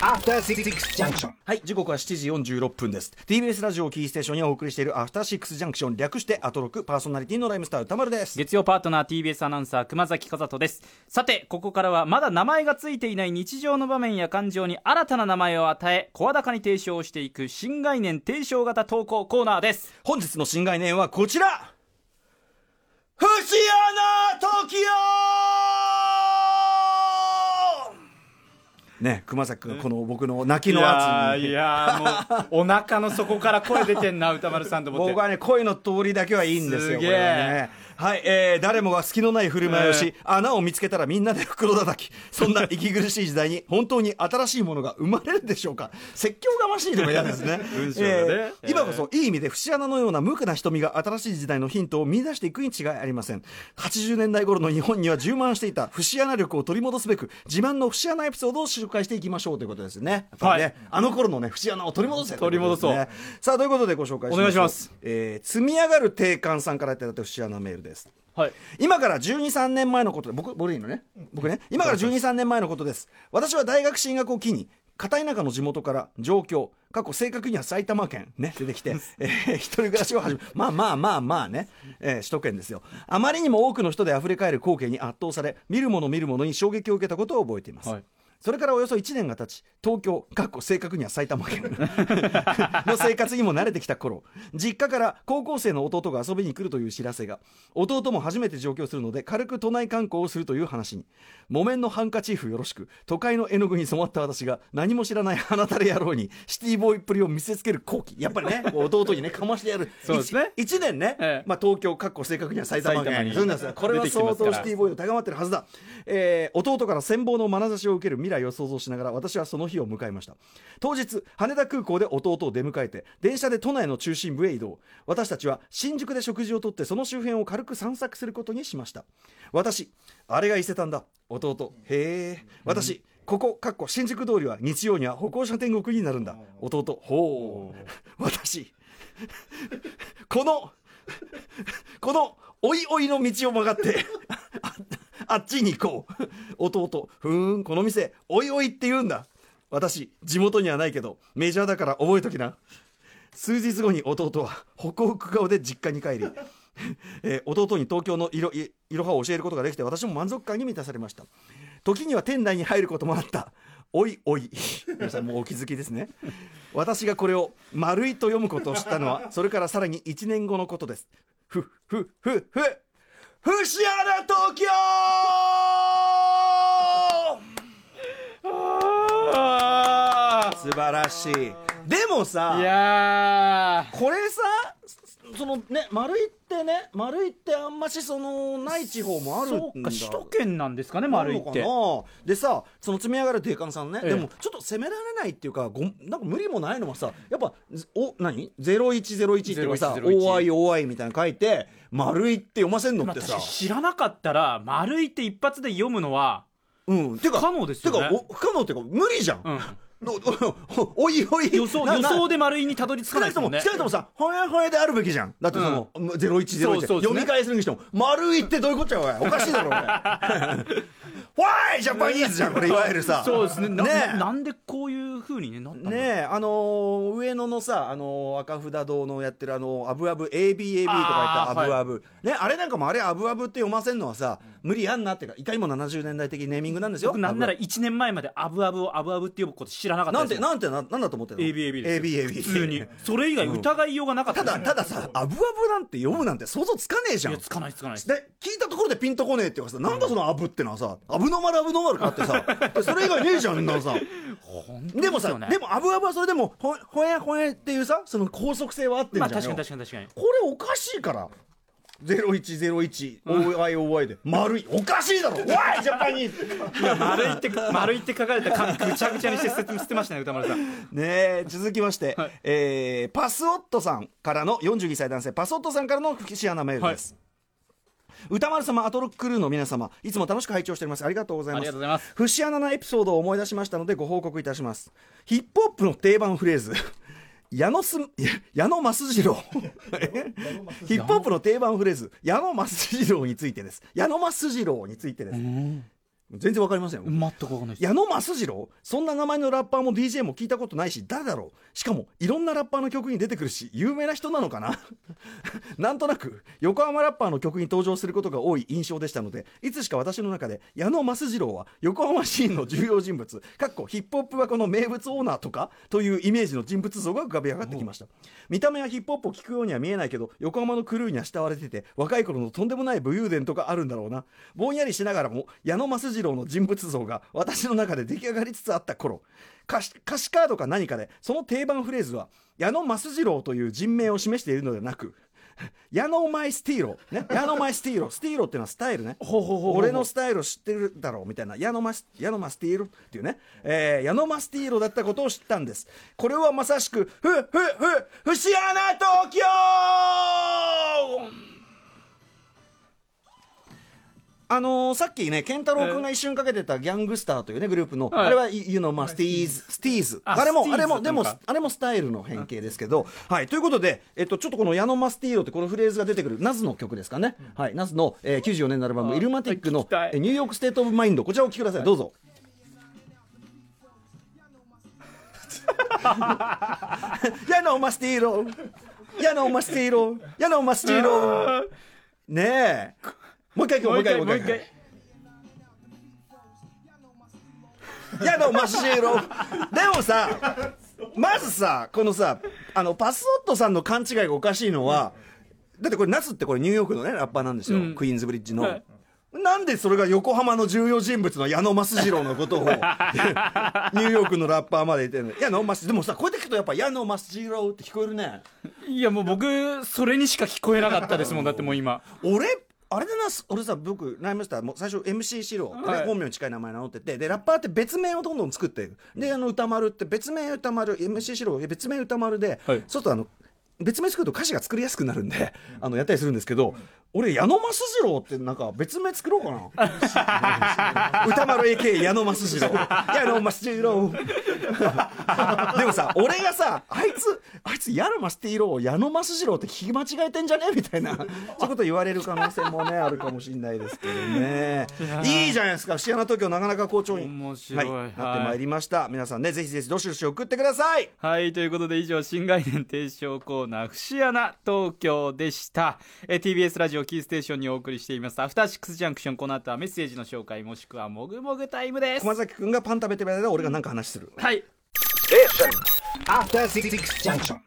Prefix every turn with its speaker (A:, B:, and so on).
A: After Six Junction.
B: はい時刻は7時46分です。TBS ラジオをキーステーションにお送りしているアフターシックスジャンクション略してアトロクパーソナリティのライムスター歌丸です。
C: 月曜パートナー TBS アナウンサー熊崎和人です。さてここからはまだ名前がついていない日常の場面や感情に新たな名前を与え声高に提唱していく新概念提唱型投稿コーナーです。
B: 本日の新概念はこちら。節穴時ね熊崎君この僕の泣きの圧に。
C: いやーもうお腹の底から声出てんな歌丸さんと思って。
B: 僕はね声の通りだけはいいんですよ
C: すげえ
B: これはい、えー、誰もが隙のない振る舞いをし、穴を見つけたらみんなで袋叩き。そんな息苦しい時代に本当に新しいものが生まれるでしょうか。説教がましいとか嫌ですね。
C: 文章がね。
B: えー今こそいい意味で節穴のような無垢な瞳が新しい時代のヒントを見出していくに違いありません。80年代頃の日本には充満していた節穴力を取り戻すべく自慢の節穴エピソードを紹介していきましょうということですね。ね、
C: はい。
B: あの頃のね節穴を取り戻せ
C: 取り戻そう。
B: さあということでご紹介しましょう
C: お願いします。
B: えー積み上がる定款さんからいただいた節穴メールです
C: はい。
B: 今から1 2 3年前のことで僕僕でいいのね？僕ね？今から1 2 3年前のことです。私は大学進学を機に片田舎の地元から上京過去正確には埼玉県ね出てきて、えー一人暮らしを始めまあまあまあまあね、えー首都圏ですよ。あまりにも多くの人で溢れ返る光景に圧倒され見るもの見るものに衝撃を受けたことを覚えています、
C: はい
B: それからおよそ1年が経ち東京かっこ正確には埼玉県。の生活にも慣れてきた頃実家から高校生の弟が遊びに来るという知らせが弟も初めて上京するので軽く都内観光をするという話に。木綿のハンカチーフよろしく都会の絵の具に染まった私が何も知らない花垂れ野郎にシティボーイっぷりを見せつける好機。やっぱりね弟にねかましてやる。
C: そうですね。
B: 1, 年ね、
C: ええ。
B: まあ、東京かっこ正確には埼玉県。
C: に。
B: そうなんですよ。これは相当シティボーイの高まってるはずだ、えー弟から羨望の眼差しを受ける未来を想像しながら私はその日を迎えました。当日羽田空港で弟を出迎えて電車で都内の中心部へ移動。私たちは新宿で食事をとってその周辺を軽く散策することにしました。私あれが伊勢丹だ。弟へえ。私、ここかっこ新宿通りは日曜には歩行者天国になるんだ。弟ほう。私このこのおいおいの道を曲がって あっちに行こう。弟ふーんこの店おいおいって言うんだ。私地元にはないけどメジャーだから覚えときな。数日後に弟はホクホク顔で実家に帰り、えー弟に東京のいろいろはを教えることができて私も満足感に満たされました。時には店内に入ることもあった。おいおい。皆さんもうお気づきですね。私がこれを「丸い」と読むことを知ったのはそれからさらに1年後のことです。ふふふふふしあら東京素晴らしい。でもさ
C: いや
B: これさそのね丸いってね丸いってあんましそのない地方もあるんだ。
C: そうか首都圏なんですかね丸いって。
B: でさその積み上がる定款さんね、
C: ええ。
B: でもちょっと責められないっていうかごなんか無理もないのはさやっぱお何？0101っていうかさ
C: 0101
B: OIOI みたいなの書いて丸いって読ませんのってさ。
C: 私知らなかったら丸いって一発で読むのは
B: うん。てか
C: 不可能ですよね。
B: てかお不可能っていうか無理じゃん、
C: うん
B: おお おいおい。
C: 予想予想で丸いにたどり着かないですもんね。
B: 少なくともさ、ほやほやであるべきじゃん。だってその、0101って
C: そうそうですね。
B: 読み返するにしても、丸いってどういうこっちゃおい。おかしいだろ、おい。ホワイジャパニーズじゃん、これいわゆるさ。
C: そうですね。な
B: ねえ。
C: ななんでこういうふうにねなったの？
B: ねえ、あのー上野のさ、あのー赤札堂のやってるあのー、アブアブ、ABAB とか言ったアブアブ。ね、あれなんかもあれアブアブって読ませんのはさ、無理やんなっていうか、いかにも70年代的ネーミングなんですよ。
C: 僕なんなら
B: アブ
C: 1年前までアブアブをアブアブって呼ぶこと知らなか
B: アブなんて、なんてな、なんだと思ってんの
C: ？ABAB ですよ。
B: ABAB。
C: 普通に。それ以外疑いようがなかった
B: ただ、たださ、アブアブなんて読むなんて想像つかねえじゃん。
C: いや。つかないつかないで
B: 聞いたところでピンとこねえっていうかさ、なんだそのアブってのはさアブノマルアブノマルかってさ でそれ以外ねえじゃんなのさでもさでもアブアブはそれでもほほえほえっていうさその高速性はあってんじゃんよ、
C: まあ確かに確かに確かに。
B: これおかしいから0101 OIOI で。丸い。おかしいだろ。Why ジャパニーズ。
C: いや丸いって丸いって書かれた。紙ぐちゃぐちゃにして捨てましたね歌丸さん。
B: ねえ続きまして、
C: はい。
B: えーパスオットさんからの42歳男性。パスオットさんからのシアナメールです、歌丸様アトロッククルーの皆様。いつも楽しく拝聴しております。ありがとうございます。
C: ありがとうございます。
B: 節穴なエピソードを思い出しましたのでご報告いたします。ヒップホップの定番フレーズ矢野す矢野増次郎。ヒップホップの定番フレーズ。矢野増次郎についてです。矢野増次郎についてです全然わかりませんよ。
C: 全くわかんない
B: 矢野益次郎そんな名前のラッパーも DJ も聞いたことないし誰だろ。うしかもいろんなラッパーの曲に出てくるし有名な人なのかな？なんとなく横浜ラッパーの曲に登場することが多い印象でしたのでいつしか私の中で矢野益次郎は横浜シーンの重要人物かっこヒップホップ箱の名物オーナーとかというイメージの人物像が浮かび上がってきました。見た目はヒップホップを聴くようには見えないけど横浜のクルーには慕われてて若い頃のとんでもない武勇伝とかあるんだろうな。ぼんやりしながらも矢野益次郎の人物像が私の中で出来上がりつつあった頃歌詞歌詞カードか何かでその定番フレーズは矢野益次郎という人名を示しているのではなく ya know my steelo、ね、 ya know my steelo steelo っていうのはスタイルね。俺のスタイルを知ってるだろうみたいな ya know my ya know my steelo っていうね、えー、 ya know my steelo だったことを知ったんです。これはまさしくふふふ節穴東京あのーさっきね健太郎君が一瞬かけてた Gang Starr というねグループの、
C: はい。
B: あれは You know my steez steez。
C: あ
B: あれもあれもでもあれもスタイルの変形ですけど、はい、ということで、えっと、ちょっとこの ya know my steelo ってこのフレーズが出てくる Nas の曲ですかね、はい、 Nas の、えー、94年のアルバム「
C: あ
B: Illmatic のNew York State of Mind」こちらをお聴きください、どうぞ。Ya know my steelo。Ya know my steelo。Ya know my steelo。ねえもう一回行こうもう一回もう一回 ya know my steelo。でもさまずさこのさあのパスオットさんの勘違いがおかしいのは、だってこれナスってこれニューヨークのねラッパーなんですよ、
C: うん。
B: クイーンズブリッジの、
C: はい。
B: なんでそれが横浜の重要人物の矢野益次郎のことを ニューヨークのラッパーまで言ってるの？矢野益でもさこうやって聞くとやっぱ矢野益次郎って聞こえるね。
C: いやもう僕それにしか聞こえなかったですもんだってもう今。
B: 俺あれだな俺さ僕ライムスターもう最初 MC シロってね、
C: はい。
B: 本名に近い名前名乗っててでラッパーって別名をどんどん作ってであの歌丸って別名歌丸 MC シロ別名歌丸で、
C: はい。
B: ちょっとあの別名作ると歌詞が作りやすくなるんであのやったりするんですけど俺矢野益次郎ってなんか別名作ろうかな。歌丸 AK 矢野益次郎。矢野益次郎。でもさ俺がさあいつあいつ矢野益次郎を矢野益次郎って聞き間違えてんじゃね？みたいなそういうこと言われる可能性もねあるかもしれないですけどね。いいじゃないですか。シアナ東京なかなか好調に
C: 面白い。
B: はい、
C: はい
B: なってまいりました。皆さんねぜひぜひどしどし送ってください。
C: はいということで以上新概念提唱コーナー節穴東京でした。えー TBS ラジオキーステーションにお送りしていますアフターシックスジャンクション。この後はメッセージの紹介もしくはもぐもぐタイムです。
B: 熊崎君がパン食べてる間俺が何か話する。
C: はい。
A: After Six Junction.